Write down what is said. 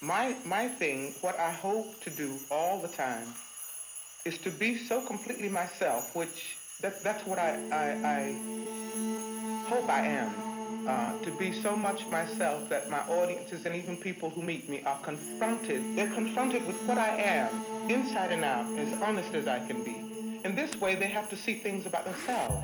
My my thing, what I hope to do all the time, is to be so completely myself, which that that's what I I, I hope I am. Uh, to be so much myself that my audiences and even people who meet me are confronted. They're confronted with what I am, inside and out, as honest as I can be. In this way, they have to see things about themselves.